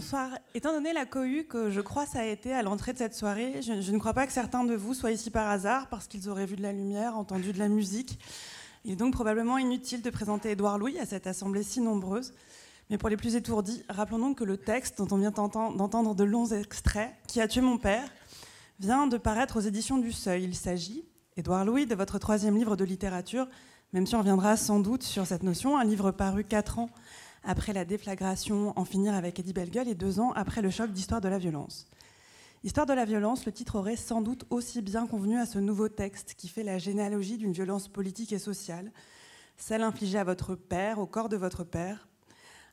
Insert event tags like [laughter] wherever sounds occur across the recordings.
Bonsoir. Étant donné la cohue que je crois ça a été à l'entrée de cette soirée, je, ne crois pas que certains de vous soient ici par hasard parce qu'ils auraient vu de la lumière, entendu de la musique. Il est donc probablement inutile de présenter Édouard Louis à cette assemblée si nombreuse. Mais pour les plus étourdis, rappelons donc que le texte dont on vient d'entendre de longs extraits, Qui a tué mon père, vient de paraître aux éditions du Seuil. Il s'agit, Édouard Louis, de votre troisième livre de littérature, même si on reviendra sans doute sur cette notion, un livre paru quatre ans après la déflagration En finir avec Eddie Bellegueule et deux ans après le choc d'Histoire de la violence. Histoire de la violence, le titre aurait sans doute aussi bien convenu à ce nouveau texte qui fait la généalogie d'une violence politique et sociale, celle infligée à votre père, au corps de votre père.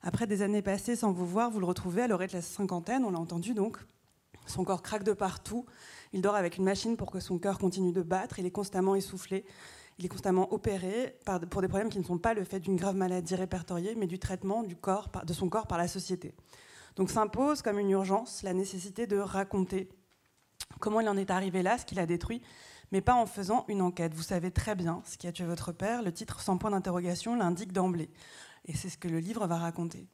Après des années passées sans vous voir, vous le retrouvez à l'orée de la cinquantaine, on l'a entendu donc. Son corps craque de partout, il dort avec une machine pour que son cœur continue de battre, il est constamment essoufflé, il est constamment opéré pour des problèmes qui ne sont pas le fait d'une grave maladie répertoriée, mais du traitement de son corps par la société. Donc s'impose comme une urgence la nécessité de raconter comment il en est arrivé là, ce qu'il a détruit, mais pas en faisant une enquête. Vous savez très bien ce qui a tué votre père, le titre sans point d'interrogation l'indique d'emblée. Et c'est ce que le livre va raconter.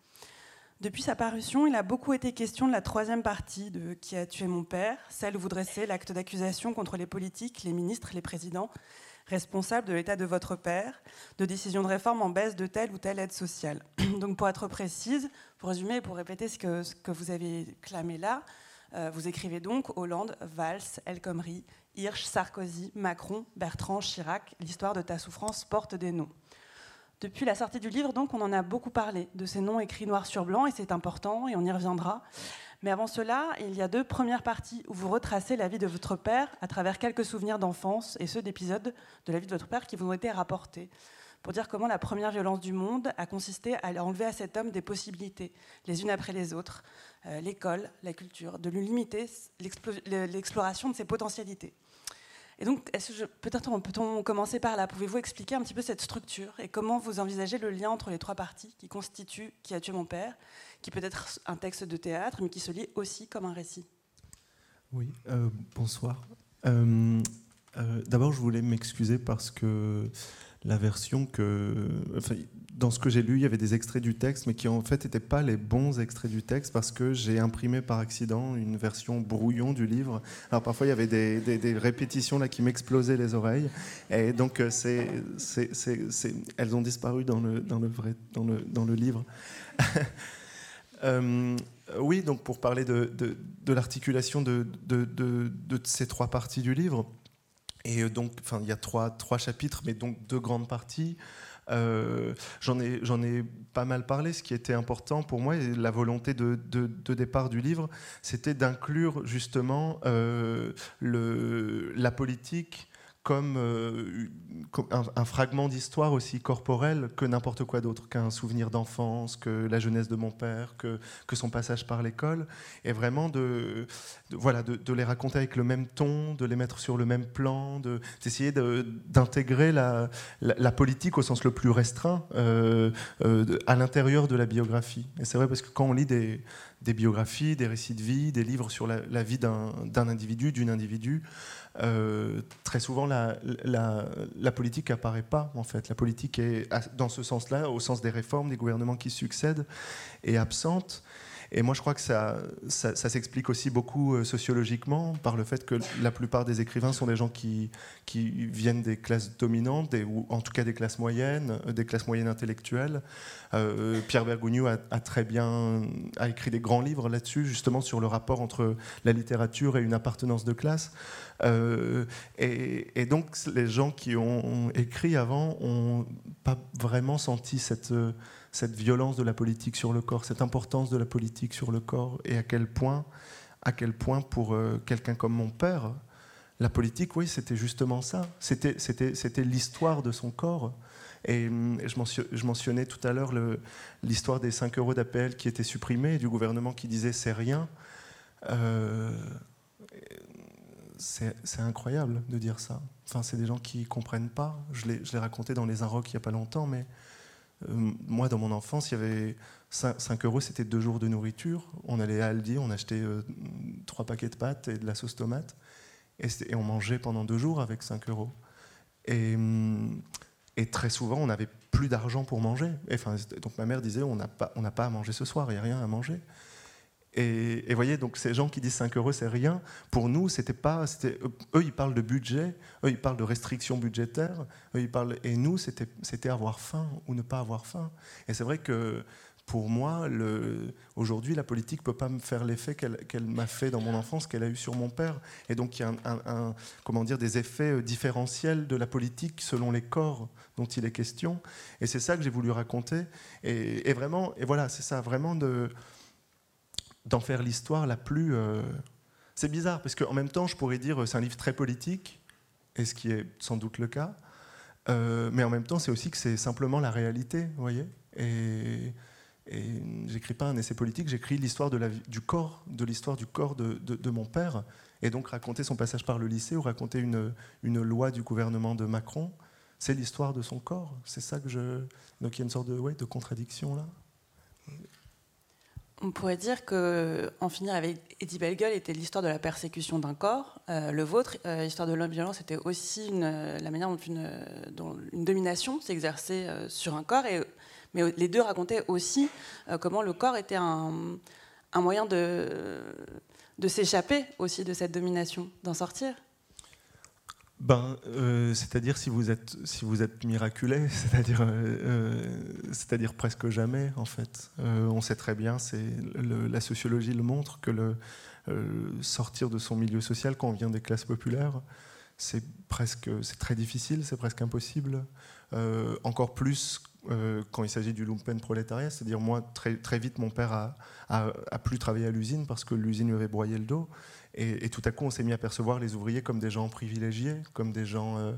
Depuis sa parution, il a beaucoup été question de la troisième partie de Qui a tué mon père, celle où vous dressez l'acte d'accusation contre les politiques, les ministres, les présidents, responsable de l'état de votre père, de décisions de réforme en baisse de telle ou telle aide sociale. [clears throat] Donc pour être précise, pour résumer et pour répéter ce que, que vous avez clamé là, euh, vous écrivez donc Hollande, Valls, El Khomri, Hirsch, Sarkozy, Macron, Bertrand, Chirac, l'histoire de ta souffrance porte des noms. Depuis la sortie du livre, donc, on en a beaucoup parlé de ces noms écrits noir sur blanc, et c'est important, et on y reviendra. Mais avant cela, il y a deux premières parties où vous retracez la vie de votre père à travers quelques souvenirs d'enfance et ceux d'épisodes de la vie de votre père qui vous ont été rapportés pour dire comment la première violence du monde a consisté à enlever à cet homme des possibilités, les unes après les autres, euh, l'école, la culture, de lui limiter l'exploration de ses potentialités. Et donc, peut-être peut-on commencer par là? Pouvez-vous expliquer un petit peu cette structure et comment vous envisagez le lien entre les trois parties qui constituent Qui a tué mon père, qui peut être un texte de théâtre, mais qui se lit aussi comme un récit? Oui, euh, bonsoir. Euh, euh, d'abord, je voulais m'excuser parce que la version que. Dans ce que j'ai lu, il y avait des extraits du texte, mais qui en fait n'étaient pas les bons extraits du texte parce que j'ai imprimé par accident une version brouillon du livre. Alors parfois il y avait des, répétitions là qui m'explosaient les oreilles, et donc euh, elles ont disparu dans le, dans le, livre. [laughs] euh, oui, donc pour parler de, l'articulation de, ces trois parties du livre, et donc enfin il y a trois, trois chapitres, mais donc deux grandes parties. Euh, j'en ai, ai, pas mal parlé. Ce qui était important pour moi, et la volonté de, départ du livre, c'était d'inclure justement euh, le, la politique comme, euh, un, fragment d'histoire aussi corporel que n'importe quoi d'autre, qu'un souvenir d'enfance, que la jeunesse de mon père, que, que son passage par l'école, et vraiment de, voilà, de, les raconter avec le même ton, de les mettre sur le même plan, d'essayer d'intégrer la, la, politique au sens le plus restreint euh, euh, à l'intérieur de la biographie. Et c'est vrai parce que quand on lit des, des biographies, des récits de vie, des livres sur la, vie d'un individu, d'une individu, euh, très souvent la, politique apparaît pas en fait. La politique est dans ce sens-là, au sens des réformes, des gouvernements qui succèdent, est absente. Et moi, je crois que ça, s'explique aussi beaucoup euh, sociologiquement par le fait que la plupart des écrivains sont des gens qui, qui viennent des classes dominantes, ou en tout cas des classes moyennes, euh, des classes moyennes intellectuelles. Euh, Pierre Bergogneau a, très bien a écrit des grands livres là-dessus, justement sur le rapport entre la littérature et une appartenance de classe. et, et, donc, les gens qui ont écrit avant n'ont pas vraiment senti cette cette violence de la politique sur le corps, cette importance de la politique sur le corps, et à quel point, à quel point pour euh, quelqu'un comme mon père, la politique, oui, c'était justement ça. C'était l'histoire de son corps. Et, hum, je, mentionnais tout à l'heure l'histoire des 5 euros d'APL qui étaient supprimés, du gouvernement qui disait c'est rien. Euh, c'est, incroyable de dire ça. Enfin, c'est des gens qui comprennent pas. Je l'ai, raconté dans les Inrocks il n'y a pas longtemps, mais euh, moi, dans mon enfance, il y avait 5, euros, c'était deux jours de nourriture. On allait à Aldi, on achetait euh, trois paquets de pâtes et de la sauce tomate. Et, on mangeait pendant deux jours avec 5 euros. Hum, et, très souvent, on n'avait plus d'argent pour manger. donc ma mère disait, on n'a pas, pas à manger ce soir, il n'y a rien à manger. Et, vous voyez, donc ces gens qui disent 5 euros, c'est rien. Pour nous, c'était pas. Eux, ils parlent de budget, eux, ils parlent de restrictions budgétaires, eux, ils parlent. Et nous, c'était avoir faim ou ne pas avoir faim. Et c'est vrai que pour moi, aujourd'hui, la politique ne peut pas me faire l'effet qu'elle, m'a fait dans mon enfance, qu'elle a eu sur mon père. Et donc, il y a comment dire, des effets euh, différentiels de la politique selon les corps dont il est question. Et c'est ça que j'ai voulu raconter. Et, vraiment, et voilà, c'est ça, vraiment de d'en faire l'histoire la plus. Euh, c'est bizarre, parce qu'en même temps, je pourrais dire euh, c'est un livre très politique, et ce qui est sans doute le cas. Mais en même temps, c'est aussi que c'est simplement la réalité, vous voyez et j'écris pas un essai politique, j'écris l'histoire du corps, de l'histoire du corps de, mon père, et donc raconter son passage par le lycée ou raconter une, loi du gouvernement de Macron, c'est l'histoire de son corps. C'est ça que je. Donc il y a une sorte de, ouais, de contradiction là. On pourrait dire que en finir avec Eddie Bellegueule était l'histoire de la persécution d'un corps. Euh, le vôtre, euh, l'histoire de l'homme-violence, était aussi la manière dont une, une domination s'exerçait euh, sur un corps. Et, mais les deux racontaient aussi comment le corps était un, moyen de, s'échapper aussi de cette domination, d'en sortir ben, euh, c'est-à-dire si vous êtes si vous êtes miraculé, [laughs] c'est-à-dire euh, euh, c'est-à-dire presque jamais en fait. on sait très bien, c'est la sociologie le montre que sortir de son milieu social quand on vient des classes populaires, c'est presque c'est très difficile, c'est presque impossible. encore plus quand il s'agit du lumpen prolétariat, c'est-à-dire moi très très vite mon père a, a, a plus travaillé à l'usine parce que l'usine lui avait broyé le dos. Et, tout à coup, on s'est mis à percevoir les ouvriers comme des gens privilégiés, comme des gens euh,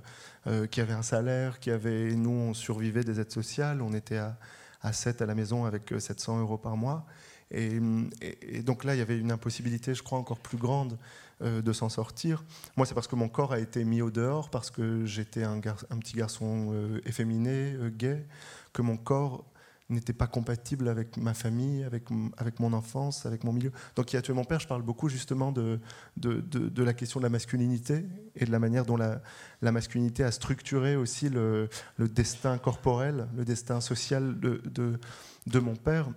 euh, qui avaient un salaire, qui avaient. Nous, on survivait des aides sociales, on était à, à 7 à la maison avec 700 euh, euros par mois. Et, donc là, il y avait une impossibilité, je crois, encore plus grande de s'en sortir. Moi, c'est parce que mon corps a été mis au dehors, parce que j'étais un, petit garçon efféminé, gay, que mon corps n'était pas compatible avec ma famille, avec, mon enfance, avec mon milieu. Donc, qui a tué mon père, je parle beaucoup justement de, la question de la masculinité et de la manière dont la, masculinité a structuré aussi le, destin corporel, le destin social de mon père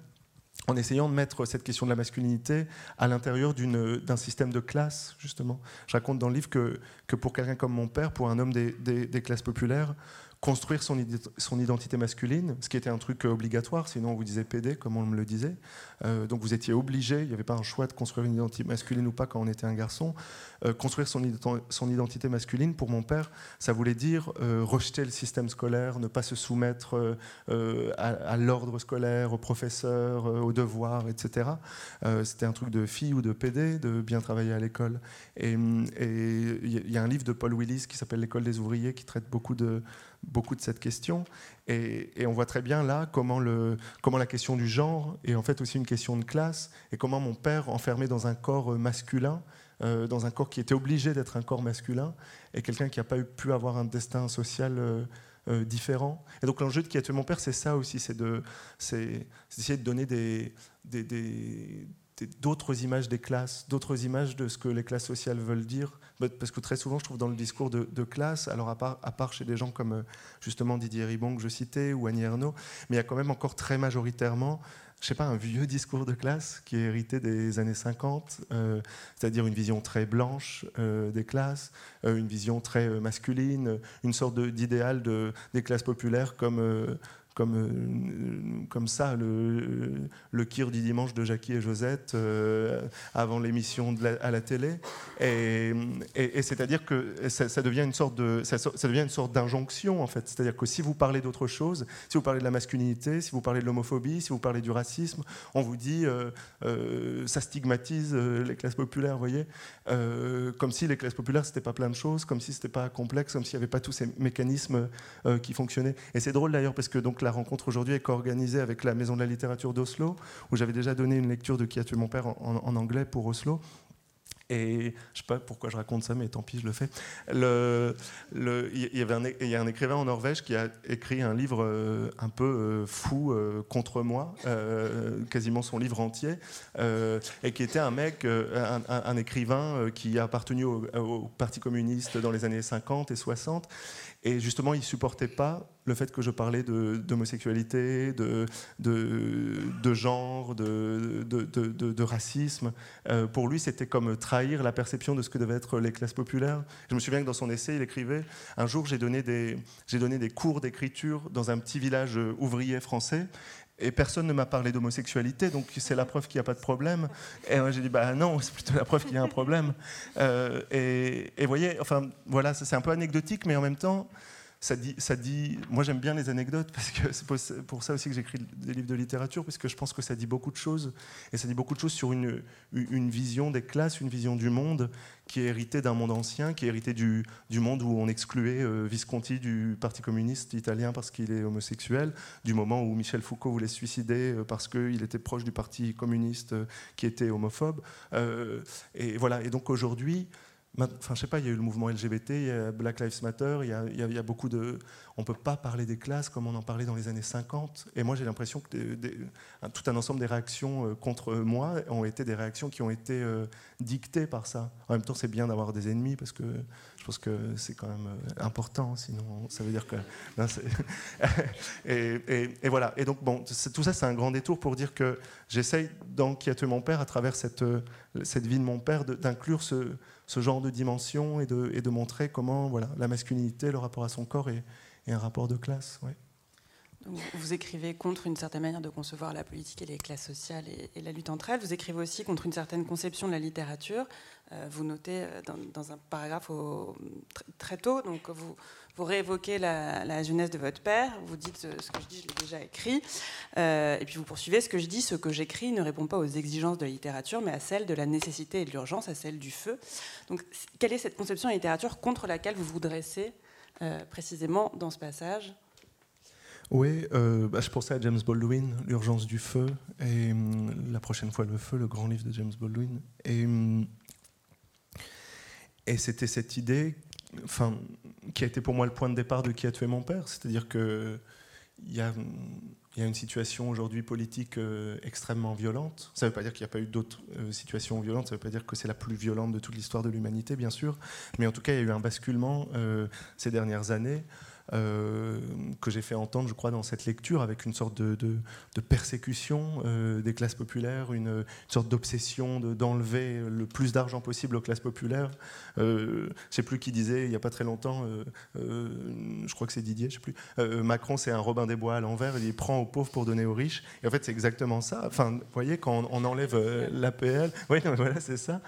en essayant de mettre cette question de la masculinité à l'intérieur d'un système de classe, justement. Je raconte dans le livre que, pour quelqu'un comme mon père, pour un homme des classes populaires, construire son, identité masculine, ce qui était un truc euh, obligatoire, sinon on vous disait PD, comme on me le disait. Euh, donc vous étiez obligé, il n'y avait pas un choix de construire une identité masculine ou pas quand on était un garçon. Euh, construire son, son, identité masculine, pour mon père, ça voulait dire rejeter le système scolaire, ne pas se soumettre à, l'ordre scolaire, aux professeurs, aux devoirs, etc. C'était un truc de fille ou de PD, de bien travailler à l'école. Et il y a un livre de Paul Willis qui s'appelle L'école des ouvriers, qui traite beaucoup de beaucoup de cette question. Et, on voit très bien là comment, le, comment la question du genre est en fait aussi une question de classe, et comment mon père, enfermé dans un corps masculin, euh, dans un corps qui était obligé d'être un corps masculin, est quelqu'un qui n'a pas pu avoir un destin social euh, euh, différent. Et donc l'enjeu de qui a tué mon père, c'est ça aussi, c'est d'essayer de, de donner des d'autres images des classes, d'autres images de ce que les classes sociales veulent dire. Parce que très souvent, je trouve dans le discours de, classe, alors à part, à part, chez des gens comme euh, justement Didier Ribon que je citais ou Annie Ernaux, mais il y a quand même encore très majoritairement je sais pas, un vieux [laughs] discours de classe qui est hérité des années 50, euh, c'est-à-dire une vision très blanche euh, des classes, une vision très masculine, une sorte d'idéal de, des classes populaires comme comme, euh, comme ça, le, le kir du dimanche de Jackie et Josette euh, avant l'émission à la télé. Et, et, c'est-à-dire que ça, devient une sorte de, ça, devient une sorte d'injonction en fait. C'est-à-dire que si vous parlez d'autre chose, si vous parlez de la masculinité, si vous parlez de l'homophobie, si vous parlez du racisme, on vous dit euh, ça stigmatise les classes populaires, vous voyez, comme si les classes populaires c'était pas plein de choses, comme si c'était pas complexe, comme s'il n'y avait pas tous ces mécanismes qui fonctionnaient. Et c'est drôle d'ailleurs parce que donc la rencontre aujourd'hui est co-organisée avec la Maison de la littérature d'Oslo, où j'avais déjà donné une lecture de Qui a tué mon père en, anglais pour Oslo. Et je sais pas pourquoi je raconte ça, mais tant pis, je le fais. Le, le, y il y a un écrivain en Norvège qui a écrit un livre euh, un peu euh, fou euh, contre moi, quasiment son livre entier, et qui était un mec, un, écrivain qui a appartenu au, au, Parti communiste dans les années 50 et 60. Et justement, il supportait pas le fait que je parlais d'homosexualité, de, genre, de, racisme. Euh, pour lui, c'était comme trahir la perception de ce que devaient être les classes populaires. Je me souviens que dans son essai, il écrivait Un jour, j'ai donné, des, cours d'écriture dans un petit village ouvrier français. Et personne ne m'a parlé d'homosexualité, donc c'est la preuve qu'il n'y a pas de problème. Et j'ai dit, bah non, c'est plutôt la preuve qu'il y a un problème. Euh, et vous voyez, enfin, voilà, c'est un peu anecdotique, mais en même temps, ça dit, moi j'aime bien les anecdotes parce que c'est pour ça aussi que j'écris des livres de littérature parce que je pense que ça dit beaucoup de choses et ça dit beaucoup de choses sur une, vision des classes, une vision du monde qui est héritée d'un monde ancien, qui est héritée du, du monde où on excluait euh, Visconti du Parti communiste italien parce qu'il est homosexuel, du moment où Michel Foucault voulait se suicider euh, parce qu'il était proche du Parti communiste euh, qui était homophobe. et voilà. Et donc aujourd'hui, Enfin, je sais pas, il y a eu le mouvement LGBT, il y a Black Lives Matter, il y a, beaucoup de. On peut pas parler des classes comme on en parlait dans les années 50. Et moi, j'ai l'impression que tout un ensemble des réactions euh, contre moi ont été des réactions qui ont été euh, dictées par ça. En même temps, c'est bien d'avoir des ennemis parce que je pense que c'est quand même euh, important. Sinon, ça veut dire que. [laughs] et, voilà. Et donc, bon, tout ça, c'est un grand détour pour dire que j'essaye, tué mon père, à travers cette, cette vie de mon père, d'inclure ce ce genre de dimension et de, montrer comment voilà, la masculinité, le rapport à son corps est, un rapport de classe. vous écrivez contre une certaine manière de concevoir la politique et les classes sociales et, la lutte entre elles. Vous écrivez aussi contre une certaine conception de la littérature. Euh, vous notez euh, dans, un paragraphe très tôt, donc vous, réévoquez la, jeunesse de votre père, vous dites euh, ce que je dis, je l'ai déjà écrit, et puis vous poursuivez ce que je dis, ce que j'écris ne répond pas aux exigences de la littérature, mais à celles de la nécessité et de l'urgence, à celle du feu. Donc, quelle est cette conception de littérature contre laquelle vous vous dressez précisément dans ce passage? Oui, bah, je pensais à James Baldwin, L'urgence du feu, et hum, la prochaine fois le feu, le grand livre de James Baldwin. Et, hum, et c'était cette idée enfin, qui a été pour moi le point de départ de qui a tué mon père. C'est-à-dire qu'il y a, y a une situation aujourd'hui politique euh, extrêmement violente. Ça ne veut pas dire qu'il n'y a pas eu d'autres euh, situations violentes, ça ne veut pas dire que c'est la plus violente de toute l'histoire de l'humanité, bien sûr. Mais en tout cas, il y a eu un basculement euh, ces dernières années euh, que j'ai fait entendre, je crois, dans cette lecture, avec une sorte de, persécution euh, des classes populaires, une, sorte d'obsession d'enlever le plus d'argent possible aux classes populaires. Euh, je ne sais plus qui disait, il n'y a pas très longtemps, je crois que c'est Didier, je sais plus, Macron, c'est un Robin des Bois à l'envers, il prend aux pauvres pour donner aux riches. Et en fait, c'est exactement ça. Enfin, vous voyez, quand on, enlève l'APL, [laughs] voilà, c'est ça.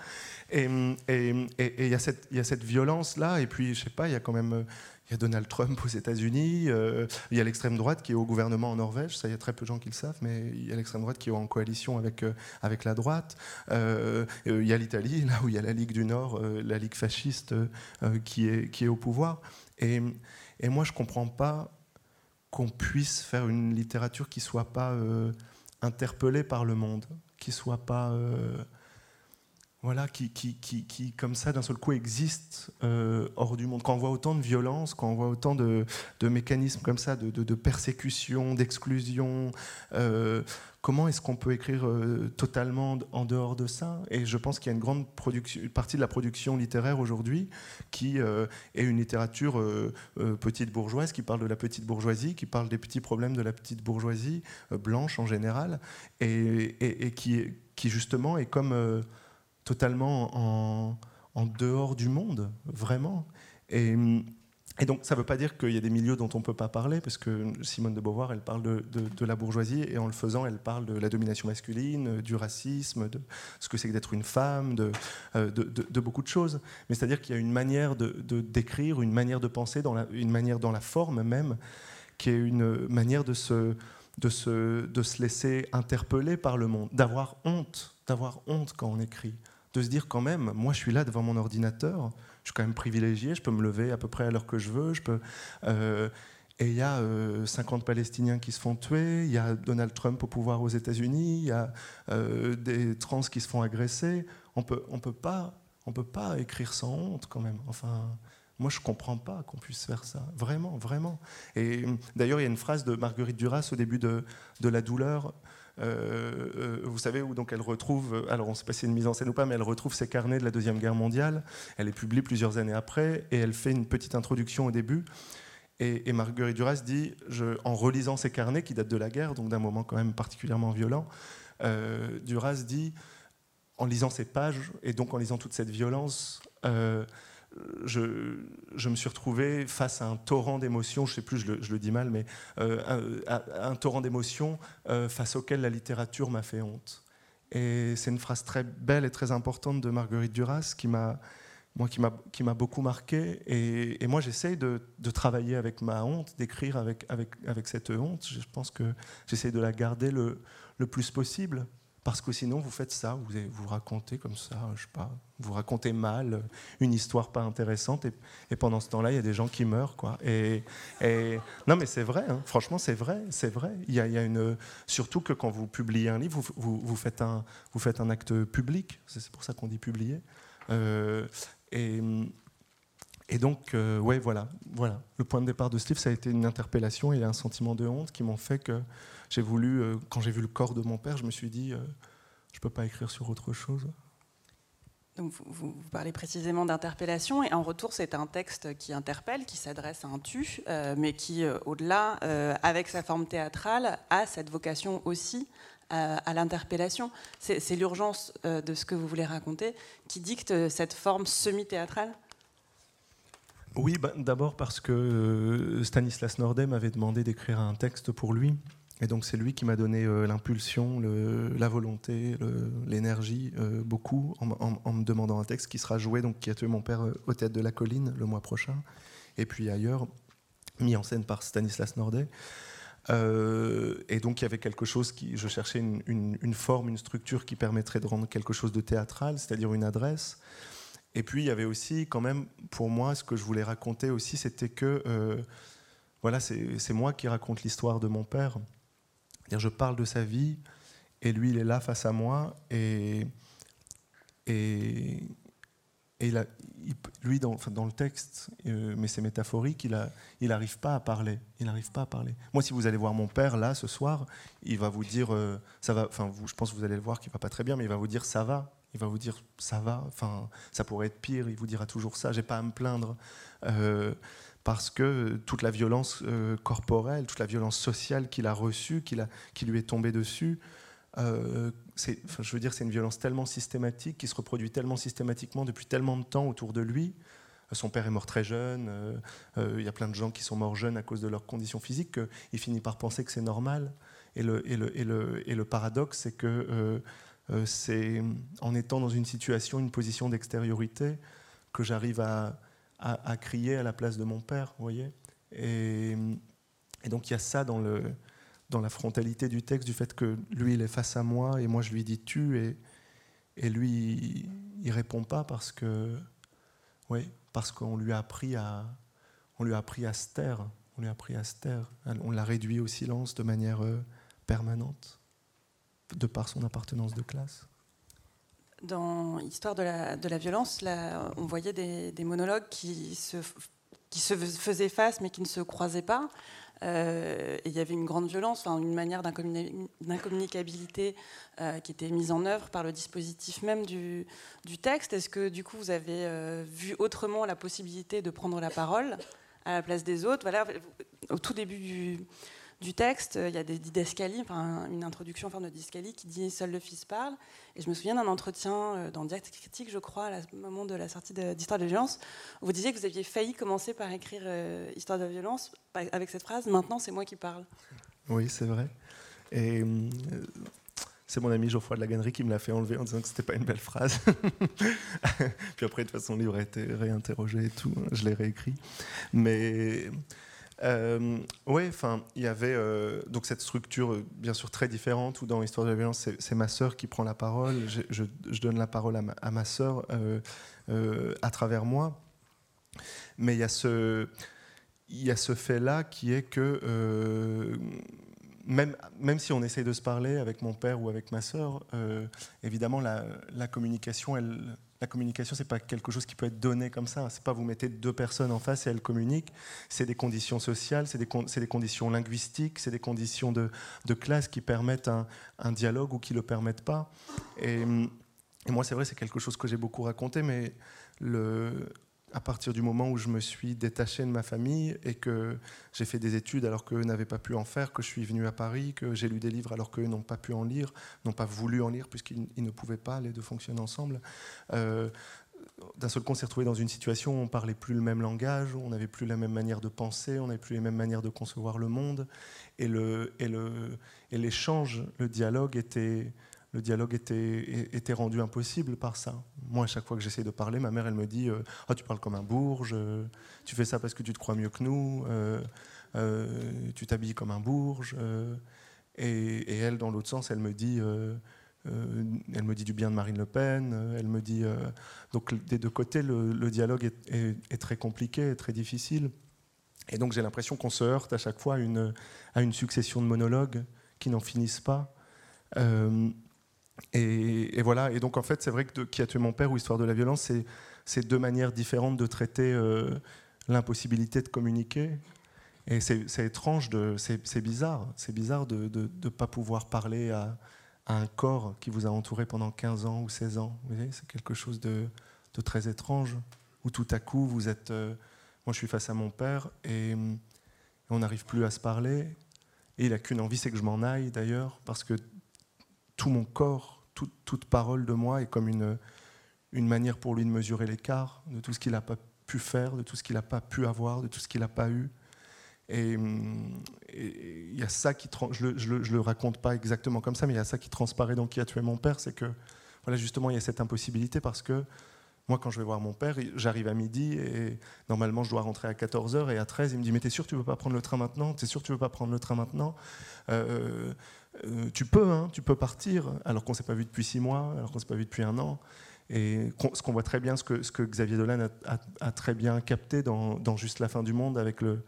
Et il y, a cette, y a cette violence-là, et puis, je sais pas, il y a quand même il y a Donald Trump aux États-Unis, euh, il y a l'extrême droite qui est au gouvernement en Norvège, ça il y a très peu de gens qui le savent, mais il y a l'extrême droite qui est en coalition avec, euh, avec la droite. Euh, il y a l'Italie, là où il y a la Ligue du Nord, la Ligue fasciste qui, est, qui est au pouvoir. Et, et moi je ne comprends pas qu'on puisse faire une littérature qui ne soit pas interpellée par le monde, qui ne soit pas voilà, qui, qui, qui, qui, comme ça, d'un seul coup, existe euh, hors du monde. Quand on voit autant de violence, quand on voit autant de, de mécanismes comme ça, de, de, persécution, d'exclusion, euh, comment est-ce qu'on peut écrire euh, totalement en dehors de ça? Et je pense qu'il y a une grande production, partie de la production littéraire aujourd'hui qui est une littérature petite bourgeoise, qui parle de la petite bourgeoisie, qui parle des petits problèmes de la petite bourgeoisie, blanche en général, et, et, et qui, qui, justement est comme totalement en, dehors du monde, vraiment. Et, donc, ça ne veut pas dire qu'il y a des milieux dont on ne peut pas parler, parce que Simone de Beauvoir, elle parle de, la bourgeoisie, et en le faisant, elle parle de la domination masculine, du racisme, de ce que c'est que d'être une femme, de, euh, beaucoup de choses. Mais c'est-à-dire qu'il y a une manière d'écrire, une manière de penser, une manière dans la forme même, qui est une manière de se, de se, de se laisser interpeller par le monde, d'avoir honte, d'avoir honte quand on écrit de se dire quand même, moi je suis là devant mon ordinateur, je suis quand même privilégié, je peux me lever à peu près à l'heure que je veux, je peux, euh, et il y a 50 euh, Palestiniens qui se font tuer, il y a Donald Trump au pouvoir aux États-Unis, il y a euh, des trans qui se font agresser. On peut, on peut pas, on peut pas écrire sans honte quand même. Enfin, moi je comprends pas qu'on puisse faire ça, vraiment, vraiment. Et d'ailleurs il y a une phrase de Marguerite Duras au début de, La douleur vous savez, où donc elle retrouve, alors on ne sait pas si c'est une mise en scène ou pas, mais elle retrouve ses carnets de la Deuxième Guerre mondiale. Elle est publiée plusieurs années après et elle fait une petite introduction au début. Et, Marguerite Duras dit, en relisant ses carnets qui datent de la guerre, donc d'un moment quand même particulièrement violent, euh, Duras dit, en lisant ces pages et donc en lisant toute cette violence, euh, je, me suis retrouvé face à un torrent d'émotions, je ne sais plus, je le, je le, dis mal, mais euh, un, torrent d'émotions face auquel la littérature m'a fait honte. Et c'est une phrase très belle et très importante de Marguerite Duras qui m'a beaucoup marqué. Et, moi, j'essaye de, travailler avec ma honte, d'écrire avec, cette honte. Je pense que j'essaye de la garder le plus possible. Parce que sinon, vous faites ça, vous vous racontez comme ça, je sais pas, vous racontez mal une histoire pas intéressante, et, pendant ce temps-là, il y a des gens qui meurent, quoi. Et, non, mais c'est vrai, hein. franchement, c'est vrai, c'est vrai. Il y, a, une, surtout que quand vous publiez un livre, vous, vous, vous faites un, vous faites un acte public. C'est pour ça qu'on dit publier. Euh, et, et donc, euh, ouais, voilà, voilà. Le point de départ de ce livre, ça a été une interpellation et un sentiment de honte qui m'ont fait que j'ai voulu, euh, quand j'ai vu le corps de mon père, je me suis dit, euh, je ne peux pas écrire sur autre chose. Donc vous, vous, parlez précisément d'interpellation, et en retour, c'est un texte qui interpelle, qui s'adresse à un tu, mais qui, au-delà, avec sa forme théâtrale, a cette vocation aussi à, l'interpellation. C'est l'urgence euh, de ce que vous voulez raconter qui dicte euh, cette forme semi-théâtrale? Oui, bah, d'abord parce que euh, Stanislas Nordet m'avait demandé d'écrire un texte pour lui. Et donc c'est lui qui m'a donné l'impulsion, la volonté, l'énergie, beaucoup, en, me demandant un texte qui sera joué, donc qui a tué mon père au théâtre de la colline le mois prochain, et puis ailleurs, mis en scène par Stanislas Nordet. Euh, et donc il y avait quelque chose qui, je cherchais une, forme, une structure qui permettrait de rendre quelque chose de théâtral, c'est-à-dire une adresse. Et puis il y avait aussi quand même, pour moi, ce que je voulais raconter aussi, c'était que euh, voilà, c'est moi qui raconte l'histoire de mon père. Je parle de sa vie et lui il est là face à moi et et, et lui, dans, le texte, euh, mais c'est métaphorique, il n'arrive pas à parler. Il pas à parler. Moi, si vous allez voir mon père là ce soir, il va vous dire, euh, ça va. Enfin, je pense que vous allez le voir qu'il va pas très bien, mais il va vous dire ça va. Il va vous dire ça va. Enfin, ça pourrait être pire. Il vous dira toujours ça. J'ai pas à me plaindre. Euh, parce que toute la violence corporelle, toute la violence sociale qu'il a reçue, qu'il qui lui est tombée dessus, euh, je veux dire, c'est une violence tellement systématique, qui se reproduit tellement systématiquement depuis tellement de temps autour de lui. Euh, son père est mort très jeune, euh, il y a plein de gens qui sont morts jeunes à cause de leurs conditions physiques, qu'il finit par penser que c'est normal. Et le, et le, et le, et le paradoxe, c'est que c'est en étant dans une situation, une position d'extériorité, que j'arrive à, à, crier à la place de mon père, vous voyez et, donc il y a ça dans dans la frontalité du texte, du fait que lui, il est face à moi et moi, je lui dis tu, et, et lui, il, répond pas parce que, oui, parce qu'on lui a appris à, on lui a appris à se taire, on lui a appris à se taire, on l'a réduit au silence de manière euh, permanente, de par son appartenance de classe. Dans Histoire de la, violence, on voyait des, monologues qui se, faisaient face mais qui ne se croisaient pas. Euh, et il y avait une grande violence, enfin, une manière d'incommunicabilité euh, qui était mise en œuvre par le dispositif même du, du texte. Est-ce que du coup vous avez euh, vu autrement la possibilité de prendre la parole à la place des autres? Voilà, au tout début du, du texte, il y a des didascalies, enfin, une introduction en forme de didascalie qui dit Seul le fils parle. Et je me souviens d'un entretien euh, dans Direct Critique, je crois, à au moment de la sortie d'Histoire de, violence, où vous disiez que vous aviez failli commencer par écrire euh, Histoire de violence avec cette phrase Maintenant, c'est moi qui parle. Oui, c'est vrai. Et euh, c'est mon ami Geoffroy de la Gannerie qui me l'a fait enlever en disant que c'était pas une belle phrase. [laughs] Puis après, de toute façon, le livre a été réinterrogé et tout. Je l'ai réécrit. Mais euh, oui, enfin, il y avait euh, donc cette structure, euh, bien sûr, très différente, où dans l'histoire de la violence, c'est ma sœur qui prend la parole, je, donne la parole à ma, à sœur à travers moi. Mais il y a ce, fait-là qui est que même, même si on essaye de se parler avec mon père ou avec ma sœur, évidemment, la, la communication, elle la communication, c'est pas quelque chose qui peut être donné comme ça. C'est pas vous mettez deux personnes en face et elles communiquent. C'est des conditions sociales, c'est des, conditions linguistiques, c'est des conditions de, classe qui permettent un, un, dialogue ou qui le permettent pas. Et, et moi, c'est vrai, c'est quelque chose que j'ai beaucoup raconté, mais le, à partir du moment où je me suis détaché de ma famille et que j'ai fait des études alors qu'eux n'avaient pas pu en faire, que je suis venu à Paris, que j'ai lu des livres alors qu'eux n'ont pas pu en lire, n'ont pas voulu en lire puisqu'ils ne pouvaient pas, les deux fonctionnent ensemble. Euh, d'un seul coup, on s'est retrouvé dans une situation où on parlait plus le même langage, où on n'avait plus la même manière de penser, on n'avait plus les mêmes manières de concevoir le monde, et l'échange, le dialogue était le dialogue était, rendu impossible par ça. Moi, à chaque fois que j'essaie de parler, ma mère, elle me dit oh, Tu parles comme un bourge, tu fais ça parce que tu te crois mieux que nous, euh, euh, tu t'habilles comme un bourge. Et, elle, dans l'autre sens, elle me dit elle me dit du bien de Marine Le Pen. elle me dit. donc, des deux côtés, le, dialogue est, très compliqué, très difficile. Et donc, j'ai l'impression qu'on se heurte à chaque fois à une succession de monologues qui n'en finissent pas. Et, voilà. Et donc, en fait, c'est vrai que Qui a tué mon père ou Histoire de la violence, c'est deux manières différentes de traiter euh, l'impossibilité de communiquer. Et c'est étrange, c'est bizarre. C'est bizarre de ne pas pouvoir parler à, un corps qui vous a entouré pendant 15 ans ou 16 ans. C'est quelque chose de, très étrange. Où tout à coup, vous êtes. Euh, moi, je suis face à mon père et, on n'arrive plus à se parler. Et il n'a qu'une envie, c'est que je m'en aille d'ailleurs, parce que tout mon corps, toute parole de moi est comme une, une manière pour lui de mesurer l'écart de tout ce qu'il n'a pas pu faire, de tout ce qu'il n'a pas pu avoir, de tout ce qu'il n'a pas eu. Et il y a ça qui, je le, le, raconte pas exactement comme ça, mais il y a ça qui transparaît dans qui a tué mon père, c'est que voilà justement il y a cette impossibilité parce que moi, quand je vais voir mon père, j'arrive à midi et normalement je dois rentrer à 14h et à 13 il me dit Mais t'es sûr tu veux pas prendre le train maintenant? T'es sûr tu veux pas prendre le train maintenant? Euh, euh, Tu peux, hein, tu peux partir, alors qu'on s'est pas vu depuis six mois, alors qu'on s'est pas vu depuis un an. Et ce qu'on voit très bien, ce que, Xavier Dolan a, très bien capté dans, Juste la fin du monde avec le,